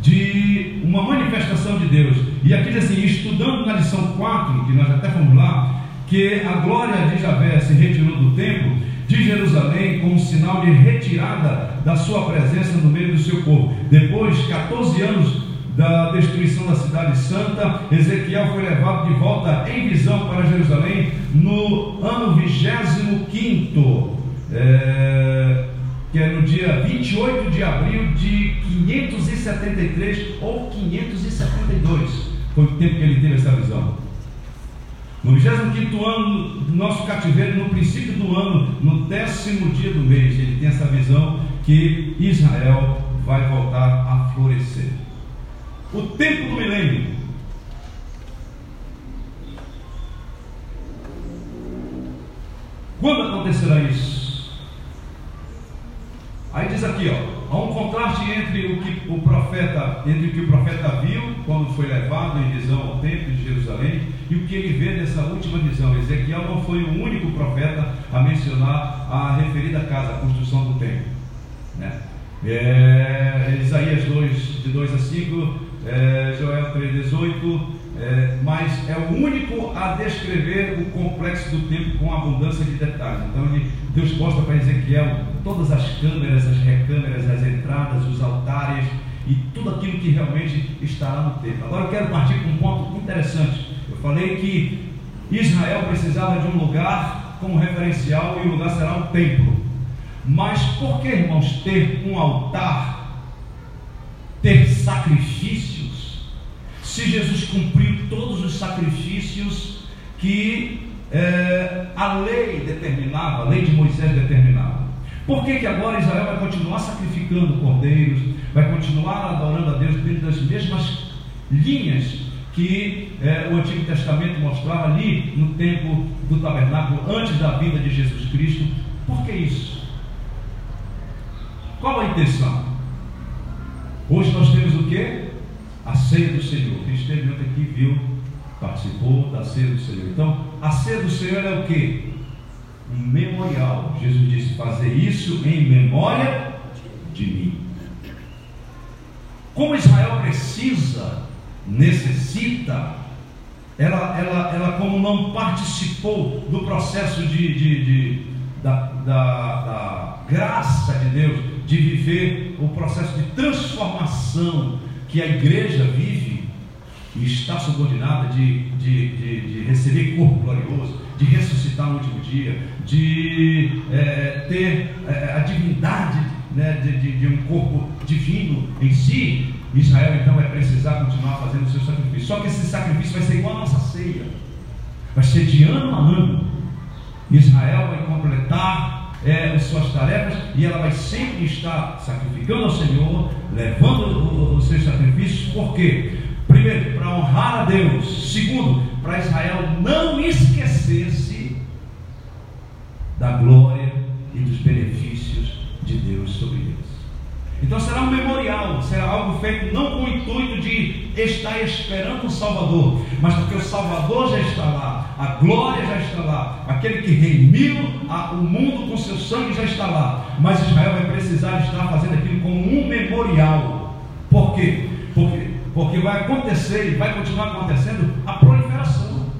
de uma manifestação de Deus. E aqui diz assim, estudando na lição 4, que nós até fomos lá, que a glória de Javé se retirou do templo de Jerusalém como sinal de retirada da sua presença no meio do seu povo. Depois, 14 anos da destruição da cidade santa, Ezequiel foi levado de volta em visão para Jerusalém no ano 25, é, que é no dia 28 de abril de 573 ou 572. Foi o tempo que ele teve essa visão. No 25 ano do nosso cativeiro, no princípio do ano, no décimo dia do mês, ele tem essa visão que Israel vai voltar a florescer. O tempo do milênio. Quando acontecerá isso? Aí diz aqui, ó, há um contraste entre o que o profeta, entre o que o profeta viu quando foi levado em visão ao templo de Jerusalém e o que ele vê nessa última visão. Ezequiel não foi o único profeta a mencionar a referida casa, a construção do templo. Né? É, Isaías 2, de 2 a 5 é, Joel 3,18, é, mas é o único a descrever o complexo do templo com abundância de detalhes. Então ele, Deus mostra para Ezequiel todas as câmeras, as recâmeras, as entradas, os altares e tudo aquilo que realmente estará no templo. Agora eu quero partir para um ponto interessante. Eu falei que Israel precisava de um lugar como referencial e o lugar será o templo. Mas por que, irmãos, ter um altar ter sacrifícios, se Jesus cumpriu todos os sacrifícios que é, a lei determinava, a lei de Moisés determinava. Por que, que agora Israel vai continuar sacrificando cordeiros, vai continuar adorando a Deus dentro das mesmas linhas que é, o Antigo Testamento mostrava ali no tempo do tabernáculo, antes da vinda de Jesus Cristo? Por que isso? Qual a intenção? Hoje nós temos o que? A ceia do Senhor. Quem esteve ontem aqui viu, participou da ceia do Senhor. Então, a ceia do Senhor é o que? Um memorial. Jesus disse: fazer isso em memória de mim. Como Israel precisa, necessita, ela, ela, ela como não participou do processo de, de, de da, da, da graça de Deus, de viver o processo de transformação que a igreja vive e está subordinada de, de, de, de receber corpo glorioso, de ressuscitar no último dia, de é, ter é, a divindade né, de, de, de, um corpo divino em si, Israel então vai precisar continuar fazendo o seu sacrifício. Só que esse sacrifício vai ser igual a nossa ceia, vai ser de ano a ano. Israel vai completar é, as suas tarefas e ela vai sempre estar sacrificando ao Senhor, levando os seus sacrifícios, por quê? Primeiro, para honrar a Deus. Segundo, para Israel não esquecer-se da glória e dos benefícios de Deus sobre eles. Então será um memorial, será algo feito não com o intuito de estar esperando o Salvador, mas porque o Salvador já está lá, a glória já está lá, aquele que remiu o mundo com seu sangue já está lá. Mas Israel vai precisar estar fazendo aquilo como um memorial. Por quê? Porque, vai acontecer e vai continuar acontecendo a proliferação.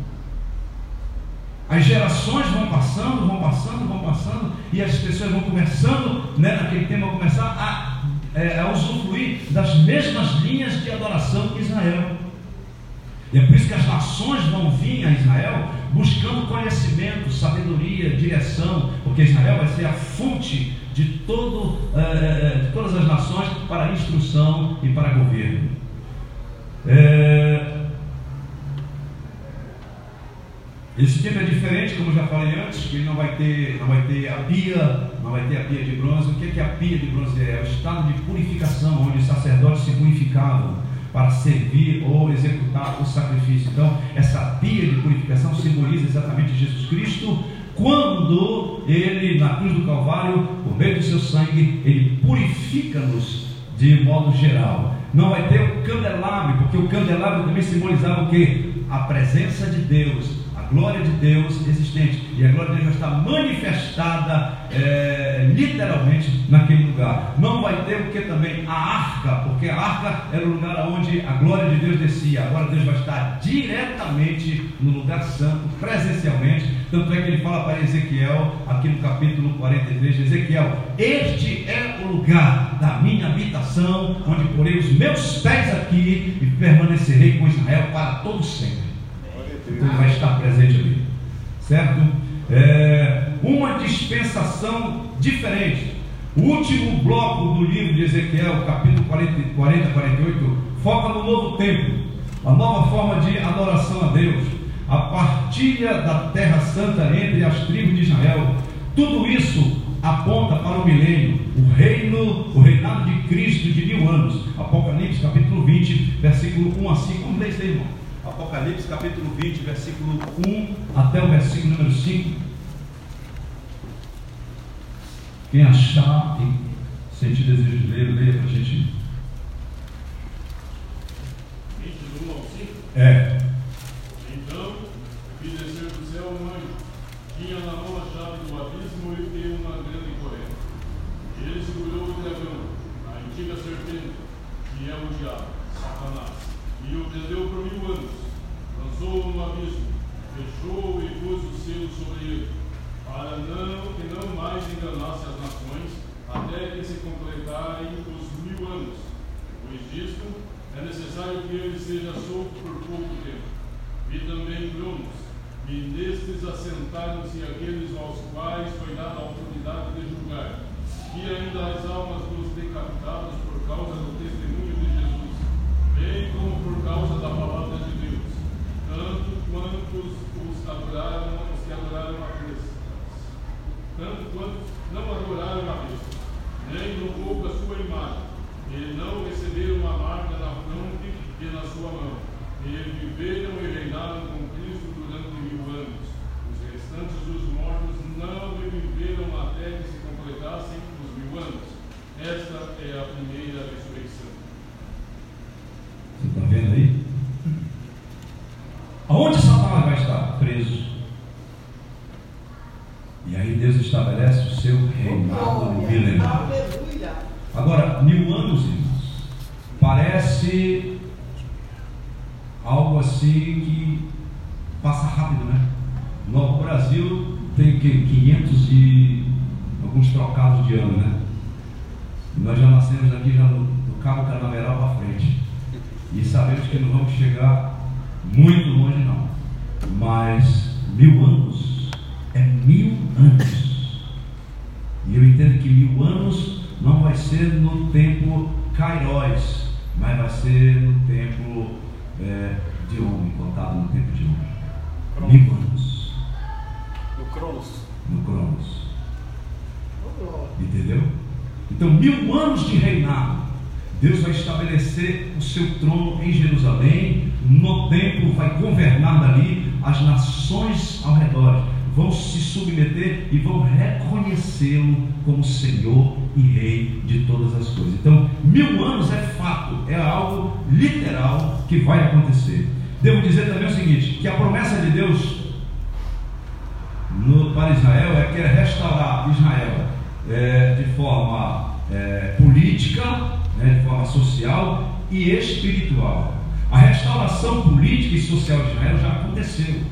As gerações vão passando, vão passando, vão passando, e as pessoas vão começando, né, naquele tempo, vão começar a é, a usufruir das mesmas linhas de adoração que Israel. E é por isso que as nações vão vir a Israel buscando conhecimento, sabedoria, direção, porque Israel vai ser a fonte de, todo, é, de todas as nações para instrução e para governo. É, esse tempo como eu já falei antes, que não vai ter, não vai ter a pia, não vai ter a pia de bronze. O que é que a pia de bronze é? É o estado de purificação, onde os sacerdotes se purificavam para servir ou executar o sacrifício. Então, essa pia de purificação simboliza exatamente Jesus Cristo, quando ele, na cruz do Calvário, por meio do seu sangue, ele purifica-nos de modo geral. Não vai ter o candelabro, porque o candelabro também simbolizava o que? A presença de Deus, glória de Deus existente. E a glória de Deus está manifestada é, literalmente naquele lugar. Não vai ter o que também a arca, porque a arca era o lugar onde a glória de Deus descia. Agora Deus vai estar diretamente no lugar santo, presencialmente. Tanto é que ele fala para Ezequiel, aqui no capítulo 43 de Ezequiel: Este é o lugar da minha habitação, onde porei os meus pés aqui e permanecerei com Israel para todo sempre. Então ele vai estar presente ali. Certo? É, uma dispensação diferente. O último bloco do livro de Ezequiel, capítulo 40, 40 48, foca no novo templo, a nova forma de adoração a Deus, a partilha da terra santa entre as tribos de Israel. Tudo isso aponta para o milênio, o reino, o reinado de Cristo de mil anos. Apocalipse capítulo 20, versículo 1 a 5. Vamos ler isso aí, irmão. Apocalipse capítulo 20, versículo 1 até o versículo número 5. Quem achar, quem sentir desejo de ler, leia para a gente. 20 1 ao 5? É. Então, vi descer do céu um anjo, tinha na mão a chave do abismo e uma grande corrente. Ele segurou o dragão, a antiga serpente, que é o diabo, Satanás, e o prendeu por mil anos lançou no abismo, fechou e pôs o selo sobre ele, para não, que não mais enganasse as nações, até que se completarem os mil anos. Pois disto, é necessário que ele seja solto por pouco tempo. E também tronos, e nestes assentaram-se aqueles aos quais foi dada a oportunidade de julgar, e ainda as almas dos decapitados por causa do testemunho de Jesus, bem como por causa da palavra de tanto quantos os adoraram, os que adoraram a besta, tanto quantos não adoraram a besta, nem pouco a sua imagem, e não receberam a marca na fronte e na sua mão, e viveram e reinaram com Cristo durante mil anos. Os restantes dos mortos não reviveram até que se completassem os mil anos. Esta é a primeira ressurreição. Você está vendo aí? Aonde Satanás vai estar? Preso. E aí Deus estabelece o seu reinado milenar. Agora, mil anos, irmãos, parece algo assim que passa rápido, né? No Brasil tem que 500 e alguns trocados ano, né? Nós já nascemos aqui já no, no Cabo Canaveral para frente. E sabemos que não vamos chegar muito longe não. Mas mil anos é mil anos. E eu entendo que mil anos não vai ser no tempo Kairos, mas vai ser no tempo é, de homem, contado no tempo de homem. Cronos. Mil anos. No Cronos. No Cronos. Entendeu? Então, mil anos de reinado. Deus vai estabelecer o seu trono em Jerusalém, no templo, vai governar dali, as nações ao redor vão se submeter e vão reconhecê-lo como Senhor e Rei de todas as coisas. Então, mil anos é fato, é algo literal que vai acontecer. Devo dizer também o seguinte: que a promessa de Deus no, para Israel é que é restaurar Israel é, de forma é, política, né, de forma social e espiritual. A restauração política e social de Israel já aconteceu,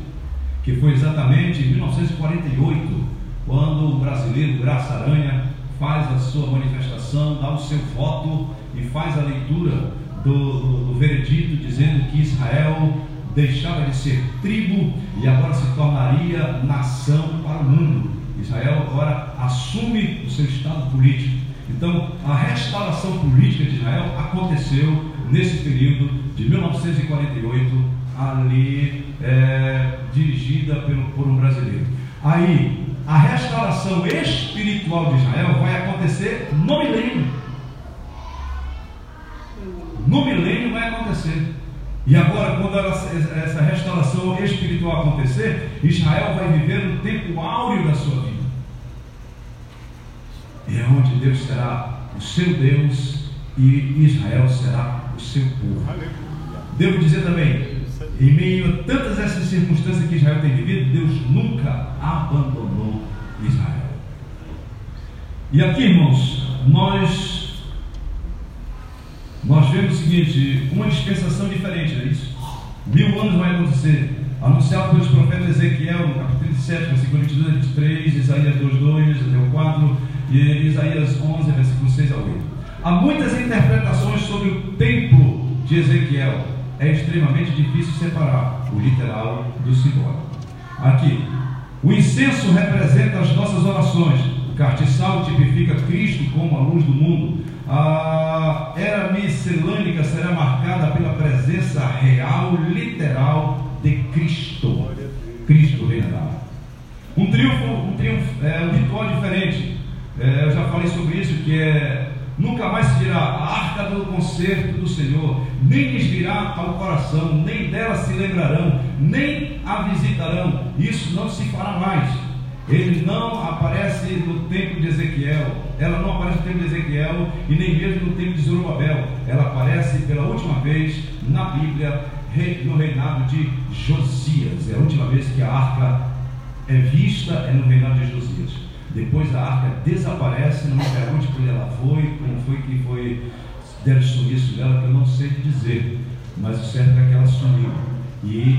que foi exatamente em 1948, quando o brasileiro Graça Aranha faz a sua manifestação, dá o seu voto e faz a leitura do, do, do veredito dizendo que Israel deixava de ser tribo e agora se tornaria nação para o mundo. Israel agora assume o seu estado político. Então, a restauração política de Israel aconteceu nesse período de 1948, ali é, dirigida pelo, por um brasileiro. Aí, a restauração espiritual de Israel vai acontecer no milênio. No milênio vai acontecer. E agora, quando ela, essa restauração espiritual acontecer, Israel vai viver um tempo áureo da sua vida. E é onde Deus será o seu Deus e Israel será o seu povo. Devo dizer também, em meio a tantas essas circunstâncias que Israel tem vivido, Deus nunca abandonou Israel. E aqui, irmãos, nós nós vemos o seguinte, uma dispensação diferente, não é isso? Mil anos vai acontecer. Anunciado pelos profetas Ezequiel, no capítulo 37, versículo 22 a 23, Isaías 2, 2 até o 4, e Isaías 11, versículo 6 a 8. Há muitas interpretações sobre o templo de Ezequiel. É extremamente difícil separar o literal do simbólico. Aqui, o incenso representa as nossas orações. O cartiçal tipifica Cristo como a luz do mundo a era miscelânica será marcada pela presença real, literal de Cristo. Cristo reinará. Um triunfo, um triunfo, é, um ritual diferente. É, eu já falei sobre isso, que é nunca mais se dirá a arca do concerto do Senhor, nem lhes virá ao coração, nem dela se lembrarão, nem a visitarão. Isso não se fará mais ele não aparece no templo de Ezequiel, ela não aparece no templo de Ezequiel e nem mesmo no templo de Zorobabel. Ela aparece pela última vez na Bíblia no reinado de Josias. É a última vez que a arca é vista é no reinado de Josias. Depois a arca desaparece, não me pergunte onde ela foi, como foi que foi deram sumiço dela, que eu não sei dizer. Mas o certo é que ela sumiu. E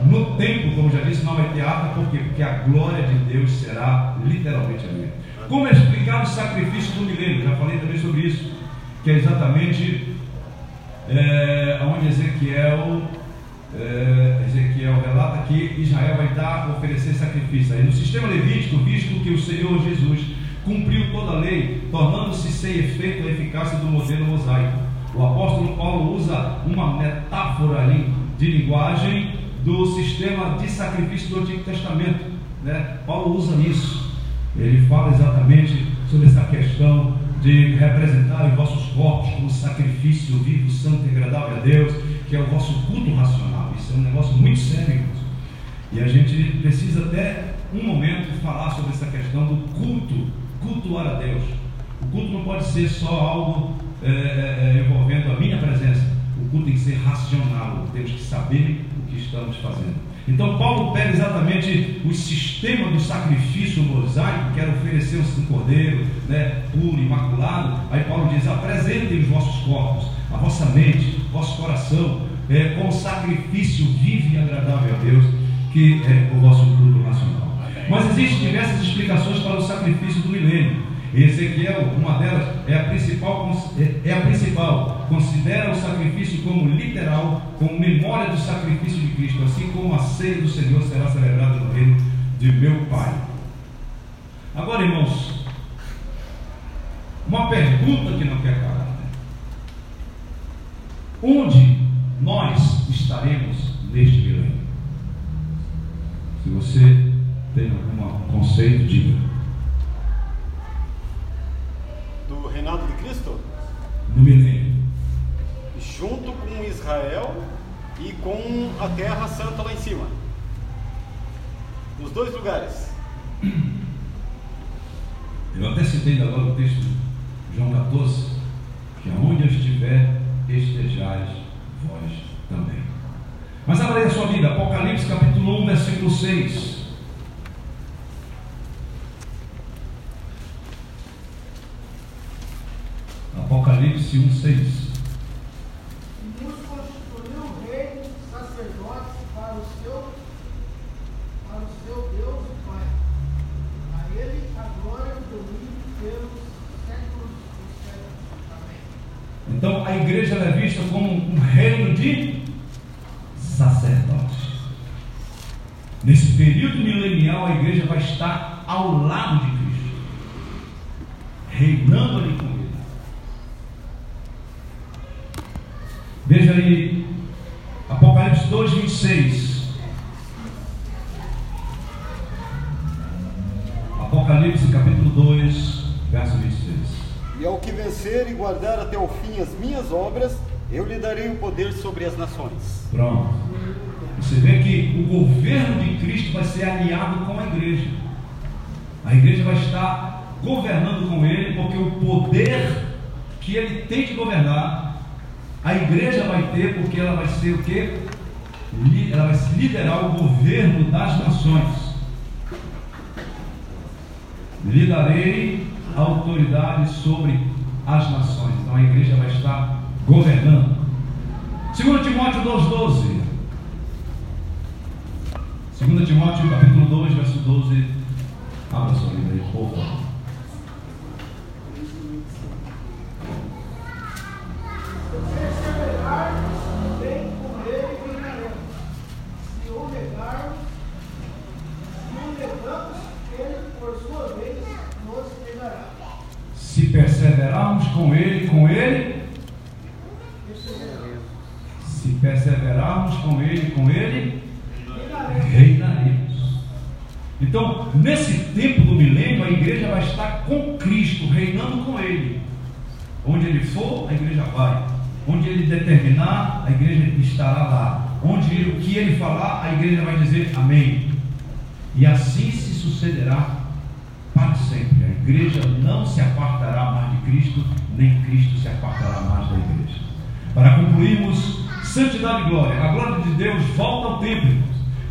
no tempo, como já disse, não vai ter arca, por quê? Porque a glória de Deus será literalmente ali. Como explicado o sacrifício do milênio? Já falei também sobre isso, que é exatamente é, onde Ezequiel, é, Ezequiel relata que Israel vai dar, oferecer sacrifício. Aí no sistema levítico, visto que o Senhor Jesus cumpriu toda a lei, tornando-se sem efeito a eficácia do modelo mosaico. O apóstolo Paulo usa uma metáfora ali de linguagem do sistema de sacrifício do Antigo Testamento. Né? Paulo usa isso. Ele fala exatamente sobre essa questão de representar os vossos corpos como sacrifício vivo, santo e agradável a Deus, que é o vosso culto racional. Isso é um negócio muito sério. Irmãos. E a gente precisa até um momento falar sobre essa questão do culto, cultuar a Deus. O culto não pode ser só algo é, é, envolvendo a minha presença. O culto tem que ser racional. Temos que saber que estamos fazendo. Então, Paulo pega exatamente o sistema do sacrifício mosaico, que era oferecer um cordeiro né, puro, imaculado. Aí, Paulo diz: apresentem os vossos corpos, a vossa mente, vosso coração, é, como sacrifício vivo e agradável a Deus, que é o vosso culto nacional. Mas existem diversas explicações para o sacrifício do milênio. Ezequiel, uma delas, é a principal, é, é a principal. Considera o sacrifício como literal, como memória do sacrifício de Cristo, assim como a ceia do Senhor será celebrada no reino de meu Pai. Agora, irmãos, uma pergunta que não quer calar. Onde nós estaremos neste milênio? Se você tem algum conceito, diga. do reinado de Cristo? No milênio. Junto com Israel e com a terra santa lá em cima. Nos dois lugares. Eu até citei agora o texto de João 14, que aonde eu estiver, estejais vós também. Mas abra aí a sua Bíblia, Apocalipse capítulo 1, versículo 6. Apocalipse 1, 6. Deus constituiu o rei, sacerdote para o seu, para o seu Deus e Pai. A ele a glória e o domínio pelos séculos dos séculos. Amém. Então a igreja é vista como um reino de sacerdotes. Nesse período milenial, a igreja vai estar ao lado de Cristo, reinando ali com Veja aí, Apocalipse 2, 26. Apocalipse capítulo 2, verso 26. E vencer e guardar até o fim as minhas obras, eu lhe darei o poder sobre as nações. Pronto. Você vê que o governo de Cristo vai ser aliado com a igreja. A igreja vai estar governando com ele, porque o poder que ele tem de governar, a igreja vai ter, porque ela vai ser o quê? Ela vai liderar o governo das nações. Lhe darei autoridade sobre as nações. Então a igreja vai estar governando. 2 Timóteo 2,12. 2 Timóteo capítulo 2, verso 12. Abra sua Bíblia por favor. Com Ele, com Ele, se perseverarmos com Ele, com Ele, reinaremos. Então, nesse tempo do milênio, a igreja vai estar com Cristo, reinando com Ele. Onde Ele for, a igreja vai. Onde Ele determinar, a igreja estará lá. Onde ele, o que Ele falar, a igreja vai dizer amém. E assim se sucederá para sempre. Igreja não se apartará mais de Cristo, nem Cristo se apartará mais da igreja. Para concluirmos, santidade e glória. A glória de Deus volta ao templo.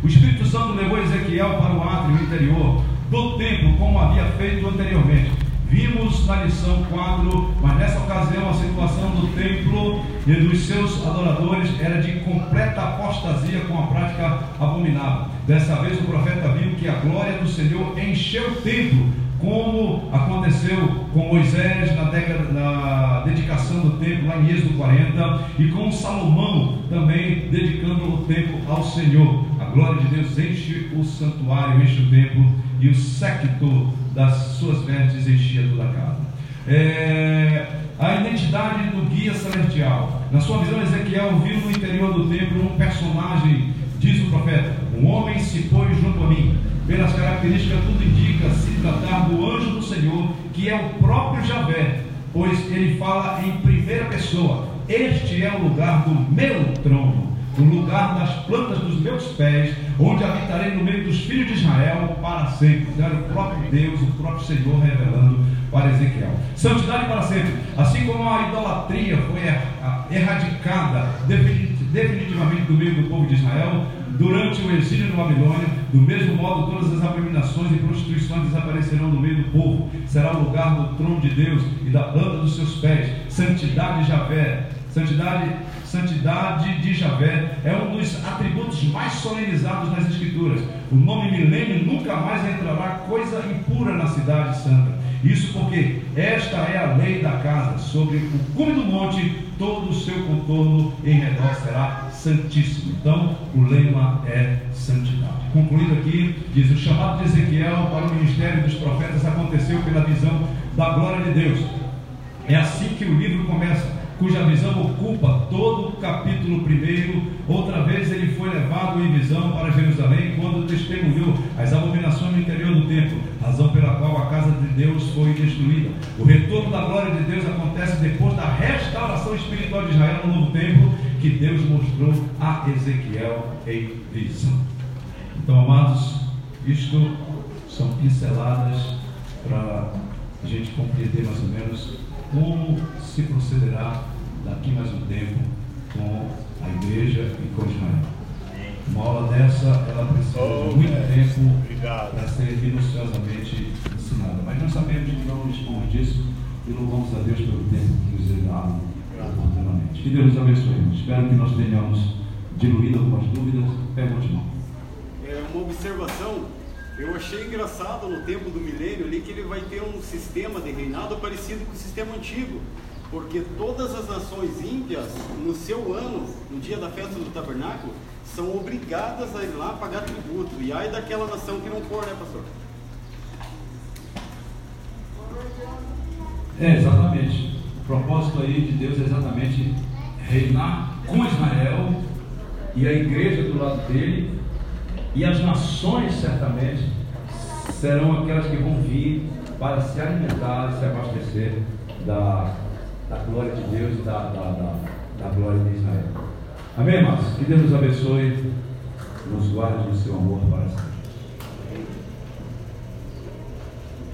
O Espírito Santo levou Ezequiel para o átrio interior do templo, como havia feito anteriormente. Vimos na lição 4, mas nessa ocasião a situação do templo e dos seus adoradores era de completa apostasia com a prática abominável. Dessa vez o profeta viu que a glória do Senhor encheu o templo, como aconteceu com Moisés na, década, na dedicação do templo lá em Êxodo 40 e com Salomão também dedicando o templo ao Senhor. A glória de Deus enche o santuário, enche o templo e o séquito das suas vestes enchia toda a casa. É, a identidade do guia celestial. Na sua visão, Ezequiel viu no interior do templo um personagem, diz o profeta: Um homem se pôs junto a mim. Pelas características, tudo indica se tratar do anjo do Senhor, que é o próprio Javé, pois ele fala em primeira pessoa: Este é o lugar do meu trono o lugar das plantas dos meus pés, onde habitarei no meio dos filhos de Israel para sempre. Era o próprio Deus, o próprio Senhor revelando para Ezequiel. Santidade para sempre. Assim como a idolatria foi erradicada definitivamente do meio do povo de Israel, durante o exílio no Babilônia, do mesmo modo todas as abominações e prostituições desaparecerão do meio do povo. Será o lugar do trono de Deus e da planta dos seus pés. Santidade de Javé. Santidade Santidade de Javé é um dos atributos mais solenizados nas Escrituras. O nome milênio nunca mais entrará coisa impura na cidade santa. Isso porque esta é a lei da casa. Sobre o cume do monte, todo o seu contorno em redor será santíssimo. Então, o lema é santidade. Concluindo aqui, diz: o chamado de Ezequiel para o ministério dos profetas aconteceu pela visão da glória de Deus. É assim que o livro começa cuja visão ocupa todo o capítulo primeiro. Outra vez ele foi levado em visão para Jerusalém quando testemunhou as abominações no interior do templo, razão pela qual a casa de Deus foi destruída. O retorno da glória de Deus acontece depois da restauração espiritual de Israel no novo templo que Deus mostrou a Ezequiel em visão. Então, amados, isto são pinceladas para a gente compreender mais ou menos como se procederá daqui mais um tempo com a igreja e com Israel. Uma aula dessa, ela precisa oh, de muito é. tempo para ser minuciosamente ensinada. Mas nós sabemos que não dispomos disso e louvamos a Deus pelo tempo que nos é oportunamente. Que Deus nos abençoe. Espero que nós tenhamos diluído algumas dúvidas. Pergunte não. É uma observação eu achei engraçado no tempo do milênio ali que ele vai ter um sistema de reinado parecido com o sistema antigo, porque todas as nações ímpias, no seu ano, no dia da festa do tabernáculo, são obrigadas a ir lá pagar tributo. E aí daquela nação que não for, né, pastor? É, exatamente. Propósito aí de Deus é exatamente reinar com Israel e a igreja do lado dele e as nações certamente serão aquelas que vão vir para se alimentar, se abastecer da, da glória de Deus e da, da, da, da glória de Israel. Amém, irmãos? Que Deus nos abençoe, nos guarde no seu amor para sempre.